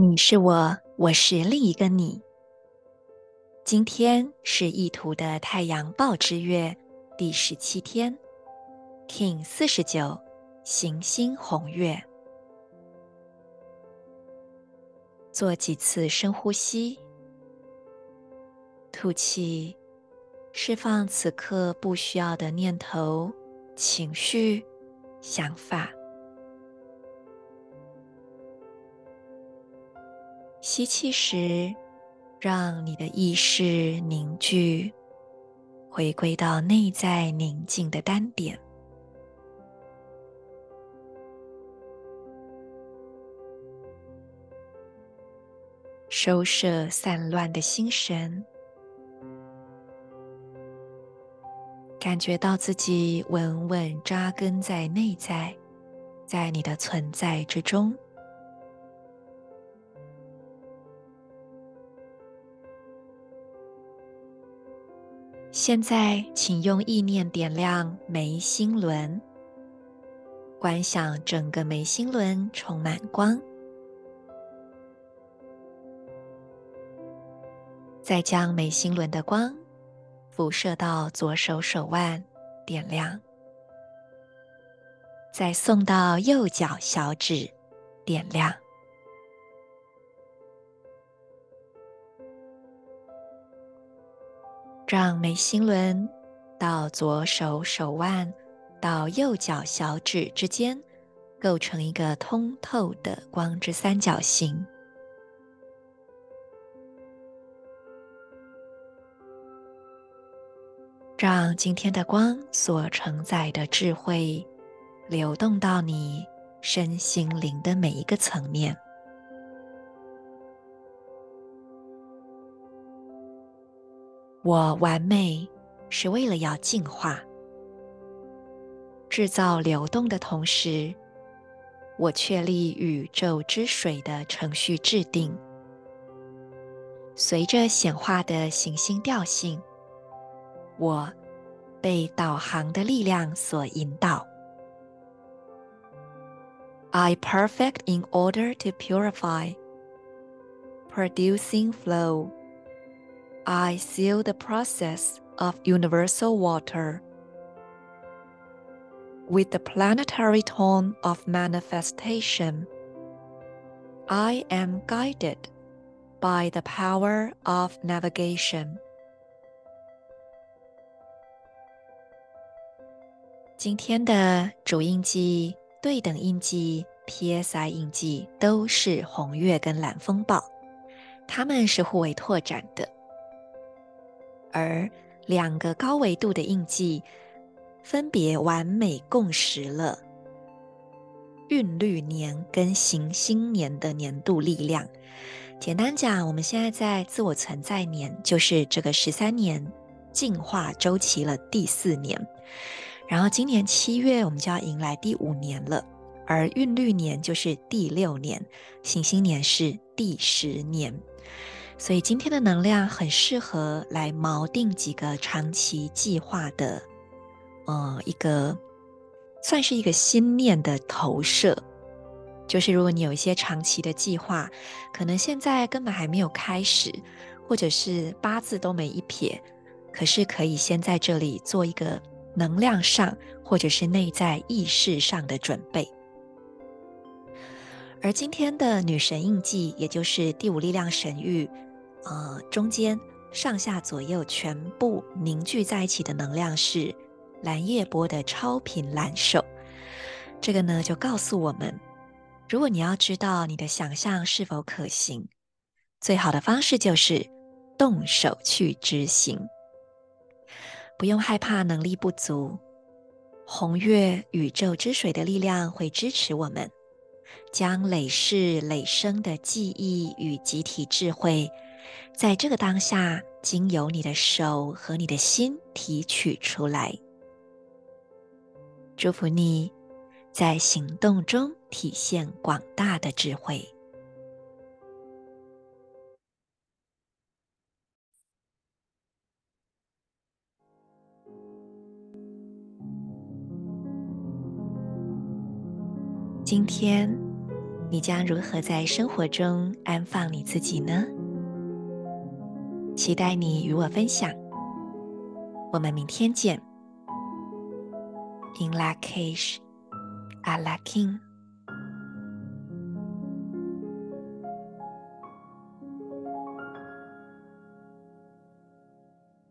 你是我，我是另一个你。今天是意图的太阳报之月第十七天，King 四十九，行星红月。做几次深呼吸，吐气，释放此刻不需要的念头、情绪、想法。吸气时，让你的意识凝聚，回归到内在宁静的单点。收摄散乱的心神，感觉到自己稳稳扎根在内在，在你的存在之中。现在，请用意念点亮眉心轮，观想整个眉心轮充满光。再将眉心轮的光辐射到左手手腕，点亮；再送到右脚小指，点亮。让眉心轮到左手手腕到右脚小指之间构成一个通透的光之三角形。让今天的光所承载的智慧流动到你身心灵的每一个层面。我完美是为了要净化，制造流动的同时，我确立宇宙之水的程序制定，随着显化的行星调性。我被导航的力量所引导。I perfect in order to purify, producing flow. I seal the process of universal water with the planetary tone of manifestation. I am guided by the power of navigation. 今天的主印记、对等印记、PSI 印记都是红月跟蓝风暴，它们是互为拓展的。 而两个高维度的印记分别完美共识了韵律年跟行星年的年度力量。简单讲，我们现在在自我存在年，就是这个十三年进化周期了第四年。然后今年七月，我们就要迎来第五年了，而韵律年就是第六年，行星年是第十年，所以今天的能量很适合来锚定几个长期计划的，呃，一个算是一个心念的投射，就是如果你有一些长期的计划，可能现在根本还没有开始，或者是八字都没一撇，可是可以先在这里做一个。能量上，或者是内在意识上的准备。而今天的女神印记，也就是第五力量神域，呃，中间上下左右全部凝聚在一起的能量是蓝夜波的超频蓝手。这个呢，就告诉我们，如果你要知道你的想象是否可行，最好的方式就是动手去执行。不用害怕能力不足。红月宇宙之水的力量会支持我们，将累世累生的记忆与集体智慧，在这个当下，经由你的手和你的心提取出来。祝福你，在行动中体现广大的智慧。今天，你将如何在生活中安放你自己呢？期待你与我分享。我们明天见。In Lak'ech, Ala K'in